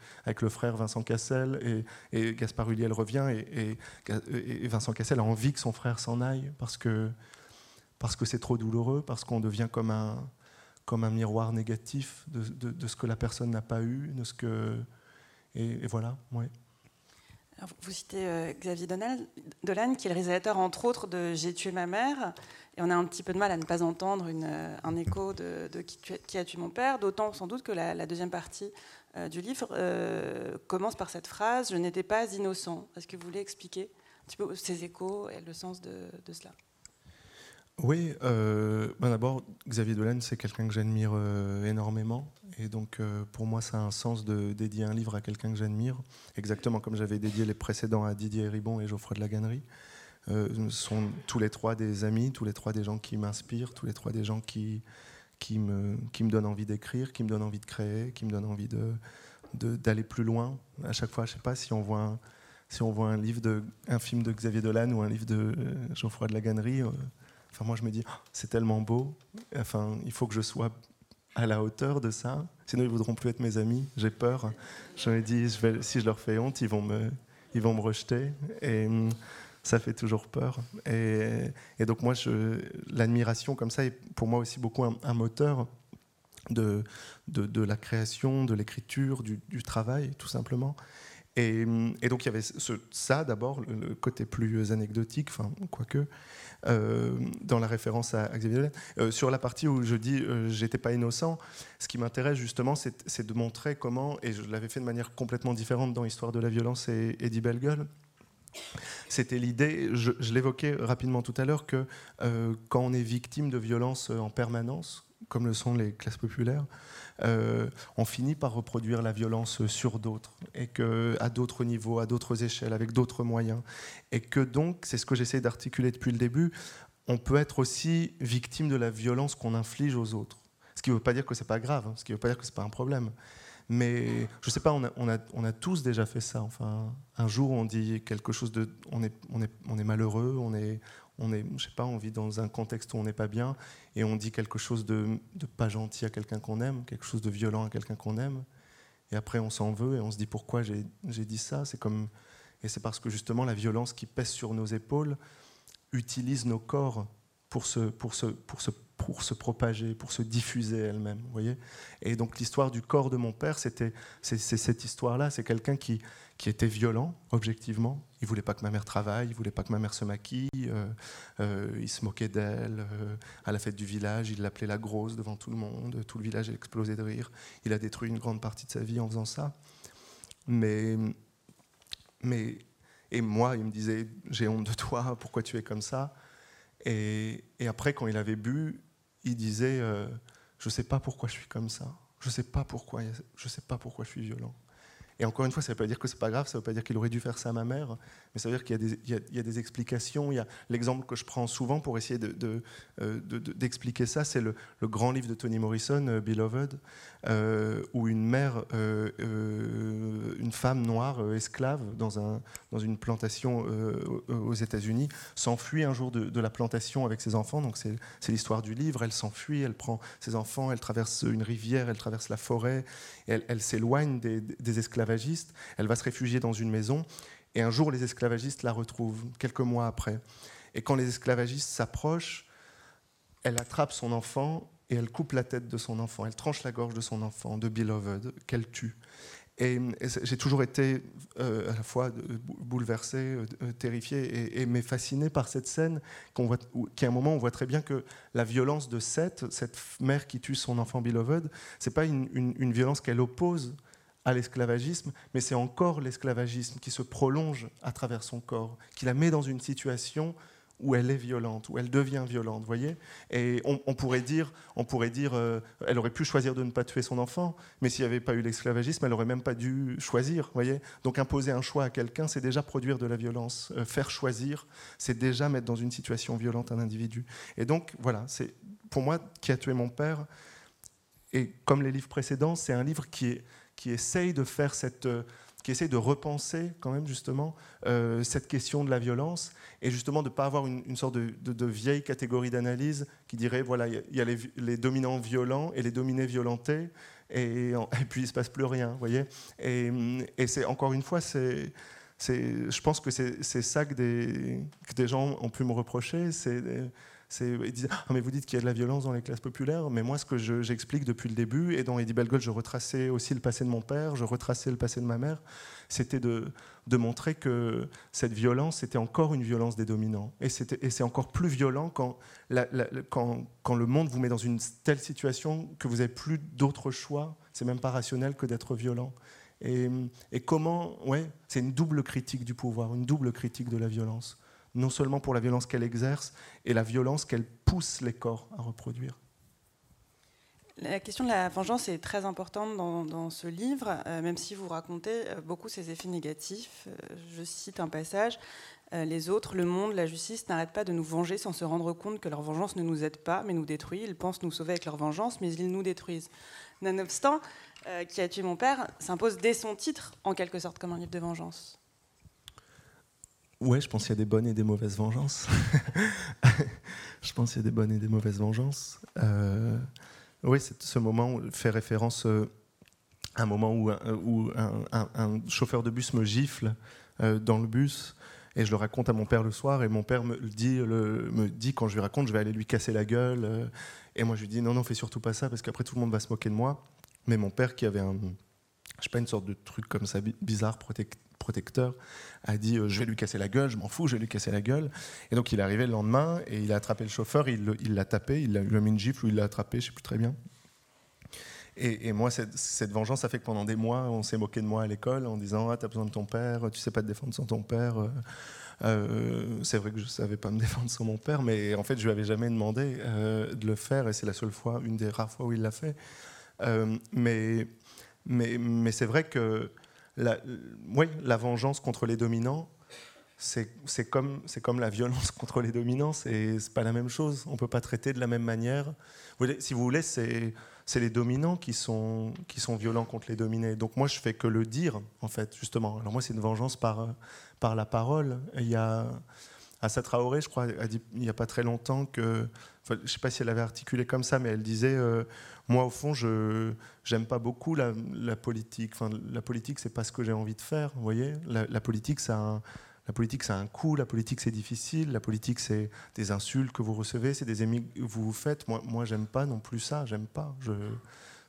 frère Vincent Cassel, et, et Gaspard Huliel revient, et, et, Vincent Cassel a envie que son frère s'en aille, parce que parce que c'est trop douloureux, parce qu'on devient comme un, comme un miroir négatif de, ce que la personne n'a pas eu, de ce que... Et, voilà, ouais. Vous citez euh, Xavier Dolan, qui est le réalisateur, entre autres, de J'ai tué ma mère. Et on a un petit peu de mal à ne pas entendre euh, un écho de, qui, a tué mon père, d'autant sans doute que la, deuxième partie euh, du livre commence par cette phrase Je n'étais pas innocent. Est-ce que vous voulez expliquer un petit peu ces échos et le sens de cela? Oui, euh, ben d'abord, Xavier Dolan, c'est quelqu'un que j'admire euh, énormément. Et donc, euh, pour moi, ça a un sens de dédier un livre à quelqu'un que j'admire, exactement comme j'avais dédié les précédents à Didier Ribon et Geoffroy de la Gannerie. Sont tous les trois des amis, tous les trois des gens qui m'inspirent, tous les trois des gens qui, qui, me, qui me donnent envie d'écrire, qui me donnent envie de créer, qui me donnent envie d'aller de, d'aller plus loin. À chaque fois, je ne sais pas si on voit un, si on voit un livre de, un film de Xavier Dolan ou un livre de Geoffroy de la Gannerie Enfin, moi, je me dis, oh, c'est tellement beau. Enfin, il faut que je sois à la hauteur de ça. Sinon, ils voudront plus être mes amis. J'ai peur. Je me dis, si je leur fais honte, ils vont me, ils vont me rejeter. Et hum, ça fait toujours peur. Et, donc, moi, l'admiration comme ça est pour moi aussi beaucoup un, moteur de, de, la création, de l'écriture, du, travail, tout simplement. Et, donc il y avait ça d'abord, le, côté plus anecdotique, enfin quoique, euh, dans la référence à, Xavier euh, sur la partie où je dis euh, j'étais pas innocent, ce qui m'intéresse justement, c'est de montrer comment, et je l'avais fait de manière complètement différente dans Histoire de la violence et Eddie Bellegueule, c'était l'idée, je, l'évoquais rapidement tout à l'heure, que quand on est victime de violences en permanence, comme le sont les classes populaires, euh, on finit par reproduire la violence sur d'autres, et que à d'autres niveaux, à d'autres échelles, avec d'autres moyens, et que donc, c'est ce que j'essaie d'articuler depuis le début, on peut être aussi victime de la violence qu'on inflige aux autres. Ce qui ne veut pas dire que c'est pas grave, hein, ce qui ne veut pas dire que c'est pas un problème. Mais je sais pas, on a, tous déjà fait ça. Enfin, un jour, on dit quelque chose de, on est malheureux, on est, on est, je sais pas, on vit dans un contexte où on n'est pas bien et on dit quelque chose de, pas gentil à quelqu'un qu'on aime, quelque chose de violent à quelqu'un qu'on aime, et après on s'en veut et on se dit pourquoi j'ai dit ça? C'est comme et c'est parce que justement la violence qui pèse sur nos épaules utilise nos corps pour se, pour se, pour se, pour se propager, pour se diffuser elle-même. voyez Et donc l'histoire du corps de mon père, c'était c'est cette histoire-là. C'est quelqu'un qui, qui était violent, objectivement. Il voulait pas que ma mère travaille, il voulait pas que ma mère se maquille, euh, euh, il se moquait d'elle. Euh, à la fête du village, il l'appelait la grosse devant tout le monde. Tout le village a explosé de rire. Il a détruit une grande partie de sa vie en faisant ça. Mais, mais et moi, il me disait, j'ai honte de toi, pourquoi tu es comme ça? Et, après, quand il avait bu, il disait, je ne sais pas pourquoi je suis comme ça, je ne sais pas pourquoi, je sais pas pourquoi je suis violent. Et encore une fois, ça ne veut pas dire que c'est pas grave, ça ne veut pas dire qu'il aurait dû faire ça à ma mère, mais ça veut dire qu'il y, a des explications. Il y a l'exemple que je prends souvent pour essayer d'expliquer de, de, ça, c'est le, grand livre de Toni Morrison, euh, Beloved, euh, où une mère, euh, une femme noire esclave dans, un, dans une plantation aux États-Unis, s'enfuit un jour de, la plantation avec ses enfants. Donc c'est l'histoire du livre. Elle s'enfuit, elle prend ses enfants, elle traverse une rivière, elle traverse la forêt, elle, s'éloigne des, des Elle va se réfugier dans une maison et un jour, les esclavagistes la retrouvent, quelques mois après. Et quand les esclavagistes s'approchent, elle attrape son enfant et elle coupe la tête de son enfant. Elle tranche la gorge de son enfant, de Beloved, qu'elle tue. Et, j'ai toujours été euh, à la fois bouleversé, euh, terrifié, et, mais fasciné par cette scène, qui à un moment on voit très bien que la violence de Seth, cette mère qui tue son enfant Beloved, c'est pas une violence qu'elle oppose à l'esclavagisme, mais c'est encore l'esclavagisme qui se prolonge à travers son corps, qui la met dans une situation où elle est violente, où elle devient violente, voyez Et on, pourrait dire, on pourrait dire euh, elle aurait pu choisir de ne pas tuer son enfant, mais s'il n'y avait pas eu l'esclavagisme, elle aurait même pas dû choisir, voyez Donc imposer un choix à quelqu'un, c'est déjà produire de la violence. Euh, faire choisir, c'est déjà mettre dans une situation violente un individu. Et donc, voilà, c'est pour moi, qui a tué mon père, et comme les livres précédents, c'est un livre qui est qui essaye de faire cette euh, qui essaye de repenser quand même justement euh, cette question de la violence et justement de ne pas avoir une, sorte de, vieille catégorie d'analyse qui dirait voilà il y a les, dominants violents et les dominés violentés et, [laughs] puis il se passe plus rien voyez. Et, et c'est encore une fois c'est je pense que c'est ça que des, que des gens ont pu me reprocher c'est ils ah, mais vous dites qu'il y a de la violence dans les classes populaires, mais moi ce que j'explique depuis le début, et dans Eddie Belgold je retraçais aussi le passé de mon père, je retraçais le passé de ma mère, c'était de, montrer que cette violence était encore une violence des dominants. Et c'est encore plus violent quand, le monde vous met dans une telle situation que vous n'avez plus d'autre choix, c'est même pas rationnel que d'être violent. Et, et comment, ouais, c'est une double critique du pouvoir, une double critique de la violence non seulement pour la violence qu'elle exerce et la violence qu'elle pousse les corps à reproduire. La question de la vengeance est très importante dans, ce livre, euh, même si vous racontez euh, beaucoup ses effets négatifs. Euh, je cite un passage Les autres, le monde, la justice n'arrêtent pas de nous venger sans se rendre compte que leur vengeance ne nous aide pas, mais nous détruit. Ils pensent nous sauver avec leur vengeance, mais ils nous détruisent. Nonobstant, Qui a tué mon père s'impose dès son titre, en quelque sorte, comme un livre de vengeance. Ouais, je pense qu'il y a des bonnes et des mauvaises vengeances. [laughs] je pense qu'il y a des bonnes et des mauvaises vengeances. Euh, oui, ce moment fait référence euh, à un moment où, un, chauffeur de bus me gifle euh, dans le bus. Et je le raconte à mon père le soir, et mon père me dit, quand je lui raconte, je vais aller lui casser la gueule. et moi, je lui dis, non, non, fais surtout pas ça, parce qu'après, tout le monde va se moquer de moi. Mais mon père, qui avait un, je sais pas, une sorte de truc comme ça, bizarre, protecteur, a dit euh, je vais lui casser la gueule, je m'en fous, je vais lui casser la gueule. Et donc il est arrivé le lendemain et il a attrapé le chauffeur, il l'a tapé, il lui a mis une gifle ou il l'a attrapé, je sais plus très bien. Et, moi, cette, vengeance, ça fait que pendant des mois, on s'est moqué de moi à l'école en disant ah, t'as besoin de ton père, tu sais pas te défendre sans ton père. Euh, euh, c'est vrai que je savais pas me [laughs] défendre sans mon père, mais en fait, je lui avais jamais demandé de le faire et c'est la seule fois, une des rares fois où il l'a fait. mais mais, mais c'est vrai que la, oui, la vengeance contre les dominants, c'est comme, la violence [laughs] contre les dominants, c'est pas la même chose. On peut pas traiter de la même manière. Si vous voulez, c'est les dominants qui sont, qui sont violents contre les dominés. Donc moi, je fais que le dire, en fait, justement. Alors moi, c'est une vengeance par, par la parole. il y a Assa Traoré, je crois, a dit il n'y a pas très longtemps que, je ne sais pas si elle avait articulé comme ça, mais elle disait euh, moi, au fond, je n'aime pas beaucoup la, politique. La politique, c'est pas ce que j'ai envie de faire. Voyez, la, politique, ça la La politique, c'est un coût, la politique, c'est difficile, la politique, c'est des insultes que vous recevez, c'est des ennemis que vous vous faites. Moi, moi j'aime pas non plus ça, j'aime pas. Je,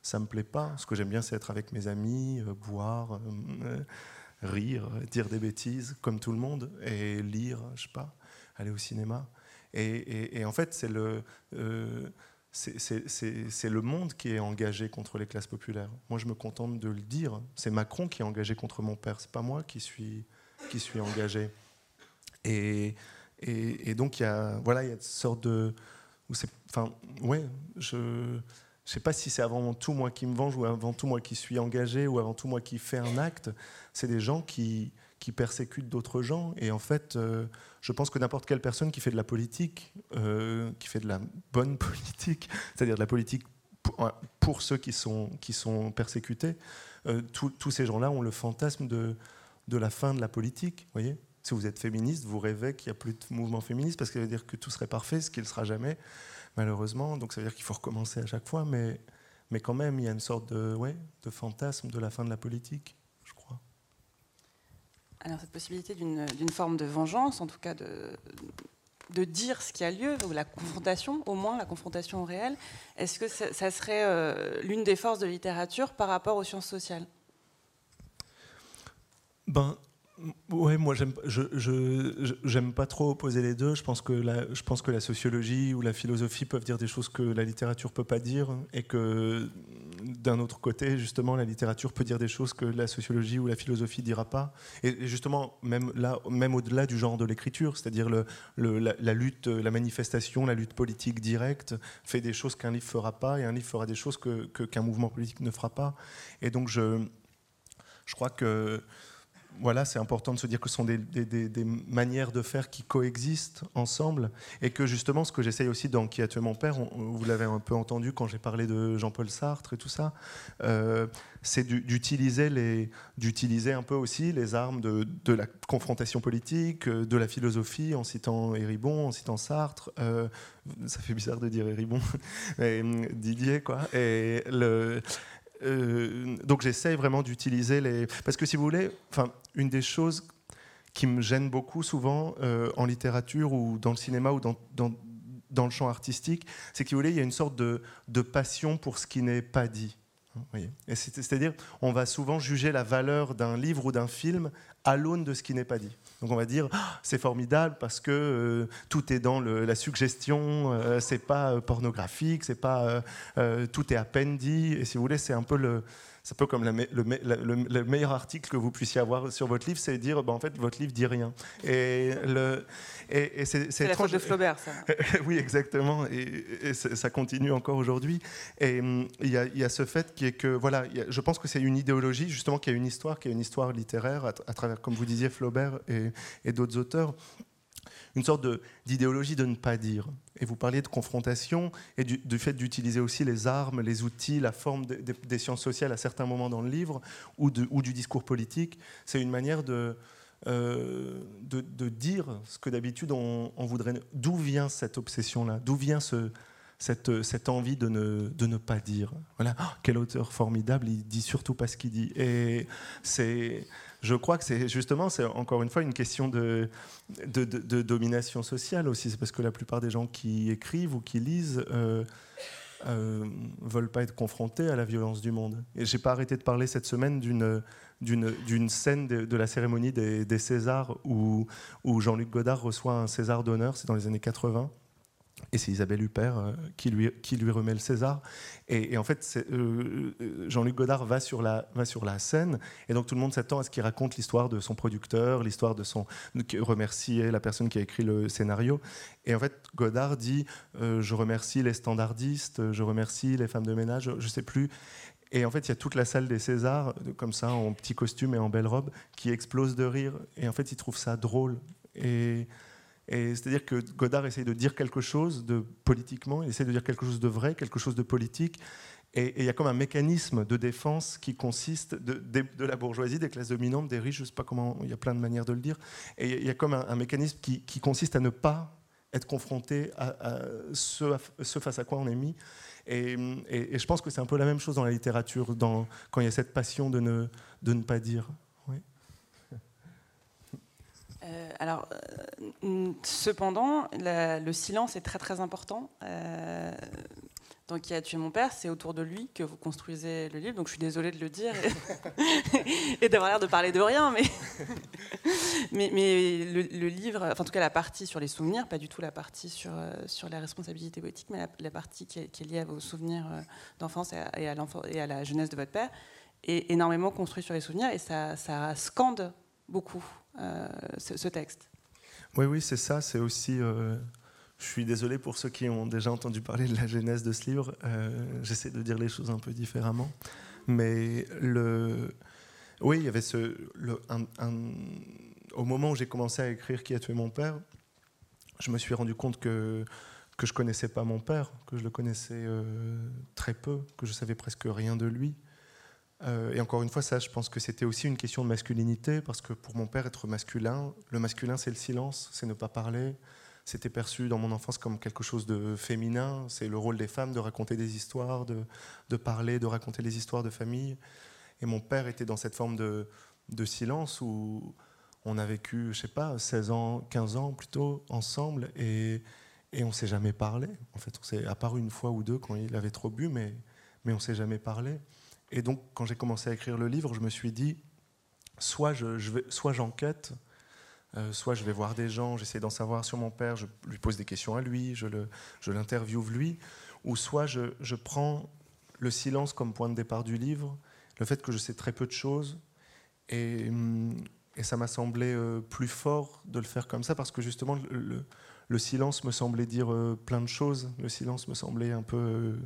ça me plaît pas. Ce que j'aime bien, c'est être avec mes amis, euh, boire, euh, rire, dire des bêtises, comme tout le monde, et lire, je sais pas, aller au cinéma. Et, en fait, c'est le. Euh, le monde qui est engagé contre les classes populaires. Moi, je me contente de le dire. C'est Macron qui est engagé contre mon père. C'est pas moi qui suis qui suis engagé. Et, et, donc, il y a, voilà, une sorte de. Enfin, ouais, je ne sais pas si c'est avant tout moi qui me venge ou avant tout moi qui suis engagé ou avant tout moi qui fais un acte. C'est des gens qui, qui persécutent d'autres gens. Et en fait, euh, je pense que n'importe quelle personne qui fait de la politique, euh, qui fait de la bonne [laughs] politique, c'est-à-dire de la politique pour, ceux qui sont, qui sont persécutés, euh, tous ces gens-là ont le fantasme de, de la fin de la politique. Voyez si vous êtes féministe, vous rêvez qu'il n'y a plus de mouvement féministe parce que ça veut dire que tout serait parfait, ce qui ne sera jamais, malheureusement. Donc ça veut dire qu'il faut recommencer à chaque fois, mais, mais quand même, il y a une sorte de, ouais, de fantasme de la fin de la politique. Alors cette possibilité d'une forme de vengeance, en tout cas de, dire ce qui a lieu, ou la confrontation, au moins la confrontation réelle, est-ce que ça, serait euh, l'une des forces de littérature par rapport aux sciences sociales? Ben, Ouais, moi j'aime pas trop opposer les deux. Je pense que la, je pense que la sociologie ou la philosophie peuvent dire des choses que la littérature peut pas dire, et que d'un autre côté, justement, la littérature peut dire des choses que la sociologie ou la philosophie dira pas. Et, justement, même même au-delà du genre de l'écriture, c'est-à-dire la, lutte, la manifestation, la lutte politique directe fait des choses qu'un livre fera pas, et un livre fera des choses que, qu'un mouvement politique ne fera pas. Et donc je, je crois que voilà, c'est important de se dire que ce sont des, manières de faire qui coexistent ensemble et que justement, ce que j'essaye aussi dans Qui a tué mon père, vous l'avez un peu entendu quand j'ai parlé de Jean-Paul Sartre et tout ça, euh, c'est d'utiliser les, d'utiliser un peu aussi les armes de, la confrontation politique, de la philosophie, en citant Héribon, en citant Sartre. Euh, ça fait bizarre de dire Héribon, [laughs] Didier quoi. Euh, donc j'essaye vraiment d'utiliser les... Parce que si vous voulez, enfin, une des choses qui me gêne beaucoup souvent euh, en littérature ou dans le cinéma ou dans, dans, dans le champ artistique, c'est qu'il y a une sorte de, de passion pour ce qui n'est pas dit. C'est-à-dire, on va souvent juger la valeur d'un livre ou d'un film à l'aune de ce qui n'est pas dit. Donc on va dire ah, c'est formidable parce que euh, tout est dans la suggestion, euh, c'est pas euh, pornographique, c'est pas tout est à peine dit. Et si vous voulez, c'est un peu le c'est un peu comme le, meilleur article que vous puissiez avoir sur votre livre, c'est dire, bah, en fait, votre livre dit rien. Et, le, et, c'est, la faute de Flaubert, ça. [laughs] oui, exactement. Et, ça continue encore aujourd'hui. Et hum, il y, a ce fait qui est que, voilà, je pense que c'est une idéologie, justement, qui a une histoire, qui a une histoire littéraire, à, à travers, comme vous disiez, Flaubert et, d'autres auteurs une sorte d'idéologie de, ne pas dire. Et vous parliez de confrontation et du, fait d'utiliser aussi les armes, les outils, la forme des sciences sociales à certains moments dans le livre ou, ou du discours politique. C'est une manière de, euh, de, dire ce que d'habitude on, voudrait. D'où vient cette obsession-là? D'où vient ce, cette, cette, envie de ne, de ne pas dire? Voilà, oh, quel auteur formidable, il dit surtout pas ce qu'il dit. Et c'est je crois que c'est justement, c'est encore une fois une question de, domination sociale aussi. C'est parce que la plupart des gens qui écrivent ou qui lisent euh, euh, veulent pas être confrontés à la violence du monde. Et j'ai pas arrêté de parler cette semaine d'une scène de, la cérémonie des, Césars où Jean-Luc Godard reçoit un César d'honneur, c'est dans les années 80 et c'est Isabelle Huppert euh, qui, lui, remet le César. Et, en fait, euh, euh, Jean-Luc Godard va sur, la, va sur la scène, et donc tout le monde s'attend à ce qu'il raconte l'histoire de son producteur, l'histoire de son. remercier la personne qui a écrit le scénario. Et en fait, Godard dit Je remercie les standardistes, je remercie les femmes de ménage, je ne sais plus. Et en fait, il y a toute la salle des Césars, comme ça, en petit costume et en belle robe, qui explose de rire. Et en fait, ils trouvent ça drôle. Et c'est-à-dire que Godard essaye de dire quelque chose de politiquement, il essaie de dire quelque chose de vrai, quelque chose de politique. Et il y a comme un mécanisme de défense qui consiste de, la bourgeoisie, des classes dominantes, des riches, je ne sais pas comment, il y a plein de manières de le dire. Et il y a comme un, mécanisme qui, consiste à ne pas être confronté à, ce, face à quoi on est mis. Et, je pense que c'est un peu la même chose dans la littérature, quand il y a cette passion de ne pas dire. Euh, alors, euh, cependant, le silence est très très important. Euh, donc, qui a tué mon père, c'est autour de lui que vous construisez le livre. Donc, je suis désolée de le dire et, [laughs] d'avoir l'air de parler de rien, mais, [laughs] mais, le, livre, enfin, en tout cas, la partie sur les souvenirs, pas du tout la partie sur, sur la responsabilité poétique, mais la, partie qui est, liée à vos souvenirs d'enfance et, à, et à la jeunesse de votre père, est énormément construite sur les souvenirs et ça, ça scande beaucoup euh, ce, texte. Oui, oui, c'est ça. C'est aussi. Euh, je suis désolé pour ceux qui ont déjà entendu parler de la genèse de ce livre. Euh, j'essaie de dire les choses un peu différemment. Mais le. Oui, il y avait ce. Au moment où j'ai commencé à écrire Qui a tué mon père, je me suis rendu compte que que je connaissais pas mon père, que je le connaissais très peu, que je savais presque rien de lui. Euh, et encore une fois, ça, je pense que c'était aussi une question de masculinité, parce que pour mon père, être masculin, le masculin, c'est le silence, c'est ne pas parler. C'était perçu dans mon enfance comme quelque chose de féminin. C'est le rôle des femmes de raconter des histoires, de, parler, de raconter les histoires de famille. Et mon père était dans cette forme de, silence où on a vécu, je sais pas, 16 ans, 15 ans plutôt, ensemble, et, et on s'est jamais parlé. En fait, on s'est apparu une fois ou deux quand il avait trop bu, mais, mais on s'est jamais parlé. Et donc, quand j'ai commencé à écrire le livre, je me suis dit, soit je, vais, soit j'enquête, euh, soit je vais voir des gens, j'essaie d'en savoir sur mon père, je lui pose des questions à lui, je, le, je l'interviewe lui, ou soit je, je, prends le silence comme point de départ du livre, le fait que je sais très peu de choses, et, et ça m'a semblé euh, plus fort de le faire comme ça, parce que justement, le, le, silence me semblait dire euh, plein de choses, le silence me semblait un peu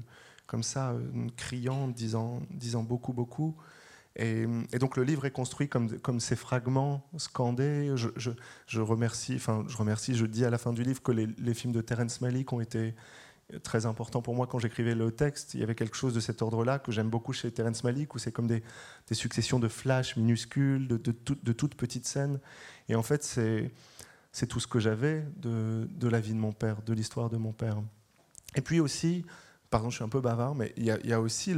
comme ça, euh, criant, disant, disant beaucoup, beaucoup. Et, donc le livre est construit comme, ces fragments scandés. Je, remercie, enfin je remercie, je dis à la fin du livre que les, films de Terence Malick ont été très importants pour moi quand j'écrivais le texte. Il y avait quelque chose de cet ordre-là que j'aime beaucoup chez Terence Malick, où c'est comme des, successions de flashs minuscules, de, toutes petites scènes. Et en fait, c'est, c'est tout ce que j'avais de, de la vie de mon père, de l'histoire de mon père. Et puis aussi, Pardon, je suis un peu bavard, mais il y, a aussi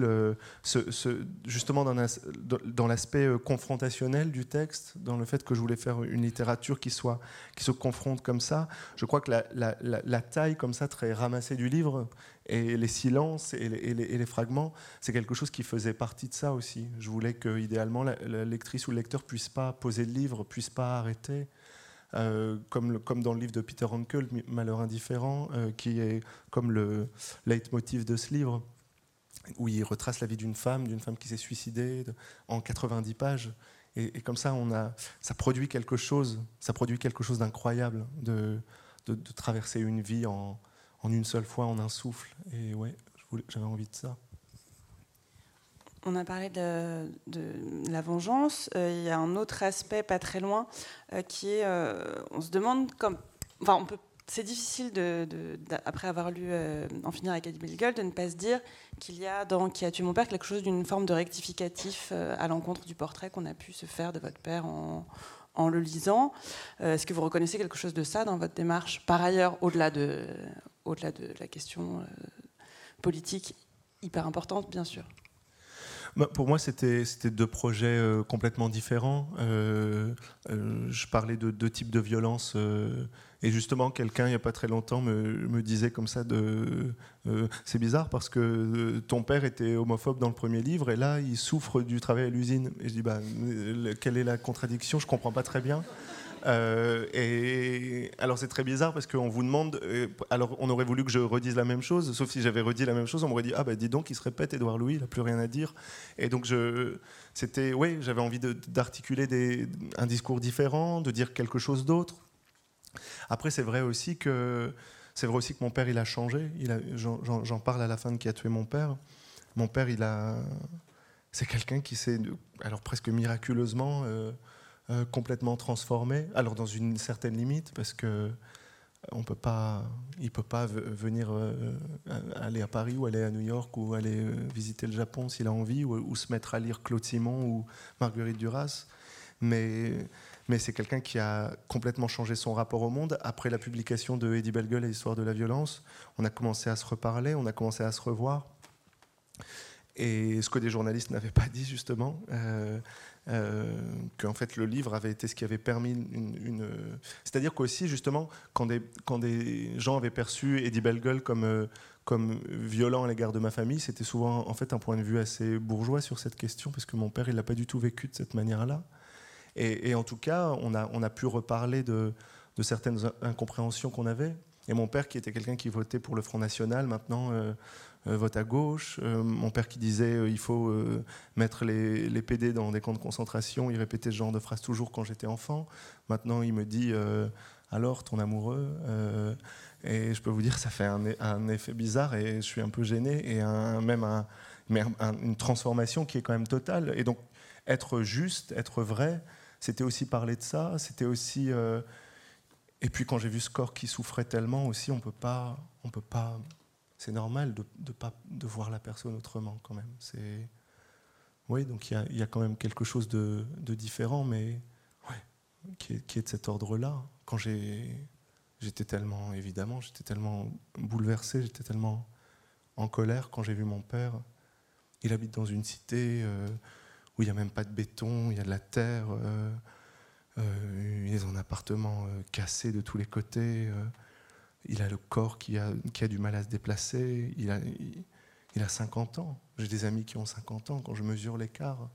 justement dans, l'aspect euh, confrontationnel du texte, dans le fait que je voulais faire une littérature qui, soit, qui se confronte comme ça. Je crois que la, taille comme ça, très ramassée du livre, et les silences et les, fragments, c'est quelque chose qui faisait partie de ça aussi. Je voulais que, idéalement, la, lectrice ou le lecteur puisse pas poser le livre, puisse pas arrêter. Euh, comme, dans le livre de Peter Hankel, Malheur indifférent, euh, qui est comme le leitmotiv de ce livre, où il retrace la vie d'une femme, d'une femme qui s'est suicidée en 90 pages. Et, comme ça, on a, ça produit quelque chose, ça produit quelque chose d'incroyable de, de, traverser une vie en, en, une seule fois, en un souffle. Et ouais, j'avais envie de ça. On a parlé de, la vengeance. Euh, il y a un autre aspect pas très loin euh, qui est, euh, on se demande enfin, c'est difficile après avoir lu En finir avec Eddie Bilgel, de ne pas se dire qu'il y a dans Qui a tué mon père quelque chose d'une forme de rectificatif à l'encontre du portrait qu'on a pu se faire de votre père en, le lisant. Est-ce que vous reconnaissez quelque chose de ça dans votre démarche Par ailleurs, au-delà de, au-delà de la question politique hyper importante, bien sûr? Pour moi, c'était deux projets euh, complètement différents. Euh, euh, je parlais de deux types de violences. et justement, quelqu'un, il n'y a pas très longtemps, me, disait comme ça c'est bizarre parce que ton père était homophobe dans le premier livre et là, il souffre du travail à l'usine. Et je dis, bah, quelle est la contradiction? Je ne comprends pas très bien. Euh, alors c'est très bizarre parce qu'on vous demande, euh, alors on aurait voulu que je redise la même chose, sauf si j'avais redit la même chose, on m'aurait dit ah bah dis donc il se répète Édouard Louis, il n'a plus rien à dire. Et donc c'était, oui, j'avais envie d'articuler un discours différent, de dire quelque chose d'autre. Après c'est vrai aussi que c'est vrai aussi que mon père il a changé. J'en parle à la fin de qui a tué mon père. Mon père il a, c'est quelqu'un qui s'est, alors presque miraculeusement. Euh, euh, complètement transformé. Alors dans une certaine limite, parce que euh, on peut pas, il peut pas venir euh, aller à Paris ou aller à New York ou aller visiter le Japon s'il a envie ou, se mettre à lire Claude Simon ou Marguerite Duras. Mais, mais c'est quelqu'un qui a complètement changé son rapport au monde. Après la publication de Eddie Bellegueule et l'histoire de la violence, on a commencé à se reparler, on a commencé à se revoir. Et ce que des journalistes n'avaient pas dit justement, euh, euh, qu'en fait le livre avait été ce qui avait permis une... C'est-à-dire qu'aussi justement, quand des, quand des gens avaient perçu Eddie Bellegueule comme, euh, comme violent à l'égard de ma famille, c'était souvent en fait un point de vue assez bourgeois sur cette question, parce que mon père, il n'a pas du tout vécu de cette manière-là. Et, en tout cas, on a, on a pu reparler de, de certaines incompréhensions qu'on avait. Et mon père, qui était quelqu'un qui votait pour le Front National, maintenant euh, vote à gauche. Euh, mon père qui disait il faut mettre les, les, PD dans des camps de concentration, il répétait ce genre de phrase toujours quand j'étais enfant. Maintenant, il me dit alors ton amoureux Et je peux vous dire, ça fait un, effet bizarre et je suis un peu gêné et même un, une transformation qui est quand même totale. Et donc, être juste, être vrai, c'était aussi parler de ça, c'était aussi et puis quand j'ai vu ce corps qui souffrait tellement aussi, on peut pas, on peut pas. C'est normal de, pas de voir la personne autrement quand même. C'est oui, donc il y, y a, quand même quelque chose de, de différent, mais qui, est, qui est de cet ordre-là. Quand j'étais tellement, évidemment, j'étais tellement bouleversé, j'étais tellement en colère quand j'ai vu mon père. Il habite dans une cité euh, où il n'y a même pas de béton, il y a de la terre. Euh, euh, il est en appartement euh, cassé de tous les côtés. Euh, il a le corps qui a, du mal à se déplacer. Il a, il, a 50 ans. J'ai des amis qui ont 50 ans. Quand je mesure l'écart,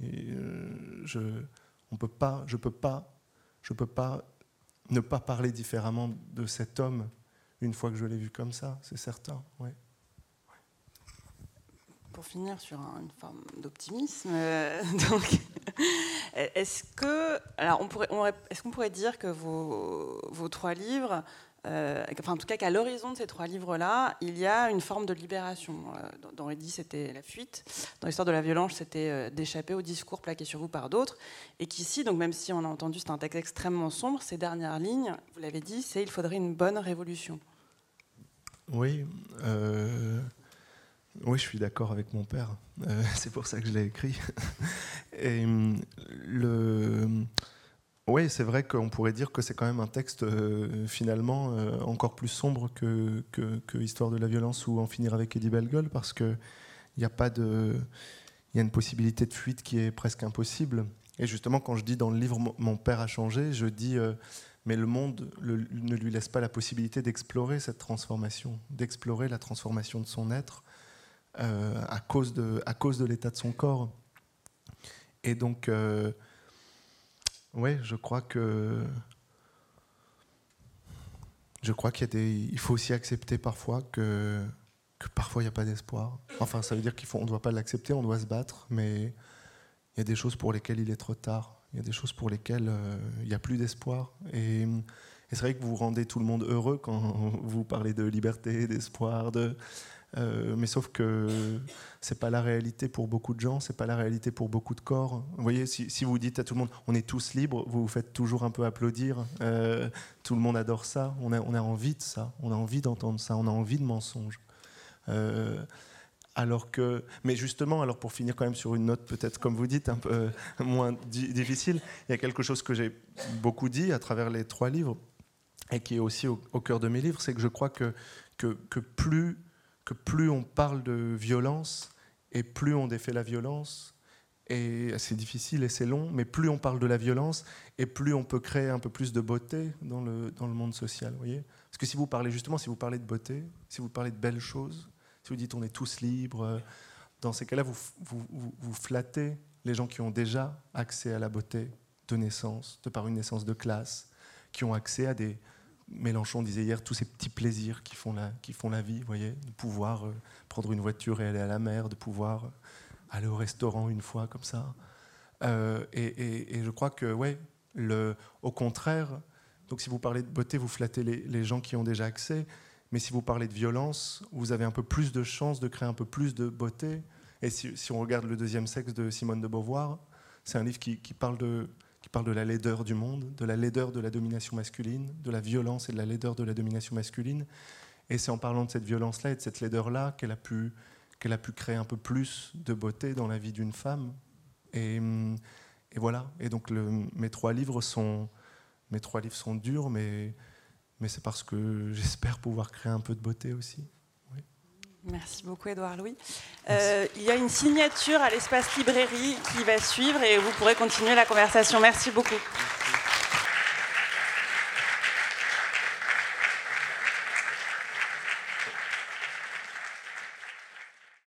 je on peut pas, je peux pas, je peux pas ne pas parler différemment de cet homme une fois que je l'ai vu comme ça, c'est certain. Pour finir sur une forme d'optimisme, euh, [laughs] est-ce pourrait, est-ce qu'on pourrait dire que vos, vos trois livres, euh, enfin en tout cas qu'à l'horizon de ces trois livres-là, il y a une forme de libération. Euh, dans Eddie, c'était la fuite. Dans l'histoire de la violence, c'était d'échapper au discours plaqué sur vous par d'autres. Et qu'ici, donc même si on a entendu, c'est un texte extrêmement sombre, ces dernières lignes, vous l'avez dit, c'est il faudrait une bonne révolution. Oui. Oui, je suis d'accord avec mon père. Euh, [laughs] c'est pour ça que je l'ai écrit. [laughs] Et le, oui, c'est vrai qu'on pourrait dire que c'est quand même un texte euh, finalement euh, encore plus sombre que, Histoire de la violence ou En finir avec Eddie Bellegueule parce que il y a pas de, il y a une possibilité de fuite qui est presque impossible. Et justement, quand je dis dans le livre Mon père a changé, je dis mais le monde ne lui laisse pas la possibilité d'explorer cette transformation, d'explorer la transformation de son être euh, à cause de, à cause de l'état de son corps. Et donc, ouais, je crois que je crois qu'il des, il faut aussi accepter parfois que, que parfois il n'y a pas d'espoir. Enfin, ça veut dire qu'on ne doit pas l'accepter, on doit se battre, mais il y a des choses pour lesquelles il est trop tard. Il y a des choses pour lesquelles euh, il n'y a plus d'espoir. Et, et c'est vrai que vous rendez tout le monde heureux quand vous parlez de liberté, d'espoir, de, euh, mais sauf que c'est pas la réalité pour beaucoup de gens, c'est pas la réalité pour beaucoup de corps. Vous voyez, si, vous dites à tout le monde, on est tous libres, vous vous faites toujours un peu applaudir. Euh, tout le monde adore ça. On a, on a envie de ça. On a envie d'entendre ça. On a envie de mensonges. Euh, alors que, mais justement, alors pour finir quand même sur une note peut-être comme vous dites un peu moins difficile, il y a quelque chose que j'ai beaucoup dit à travers les trois livres et qui est aussi au, cœur de mes livres, c'est que je crois que, que plus plus on parle de violence et plus on défait la violence, et c'est difficile et c'est long, mais plus on parle de la violence et plus on peut créer un peu plus de beauté dans le, dans le monde social. Voyez Parce que si vous parlez justement, si vous parlez de beauté, si vous parlez de belles choses, si vous dites on est tous libres, dans ces cas-là, vous, vous, vous, flattez les gens qui ont déjà accès à la beauté de naissance, de par une naissance de classe, qui ont accès à des, Mélenchon disait hier tous ces petits plaisirs qui font la, qui font la vie, voyez, de pouvoir euh, prendre une voiture et aller à la mer, de pouvoir euh, aller au restaurant une fois comme ça. Euh, et, je crois que, ouais, le, au contraire, donc si vous parlez de beauté, vous flattez les, gens qui ont déjà accès, mais si vous parlez de violence, vous avez un peu plus de chances de créer un peu plus de beauté. Et si, si on regarde le deuxième sexe de Simone de Beauvoir, c'est un livre qui, qui parle de, qui parle de la laideur du monde, de la laideur de la domination masculine, de la violence et de la laideur de la domination masculine. Et c'est en parlant de cette violence-là et de cette laideur-là qu'elle a, pu, a pu créer un peu plus de beauté dans la vie d'une femme. Et, voilà. Et donc mes trois livres sont, mes trois livres sont durs, mais, mais c'est parce que [laughs] j'espère pouvoir créer un peu de beauté aussi. Merci beaucoup, Edouard Louis. Euh, il y a une signature à l'espace librairie qui va suivre et vous pourrez continuer la conversation. Merci beaucoup.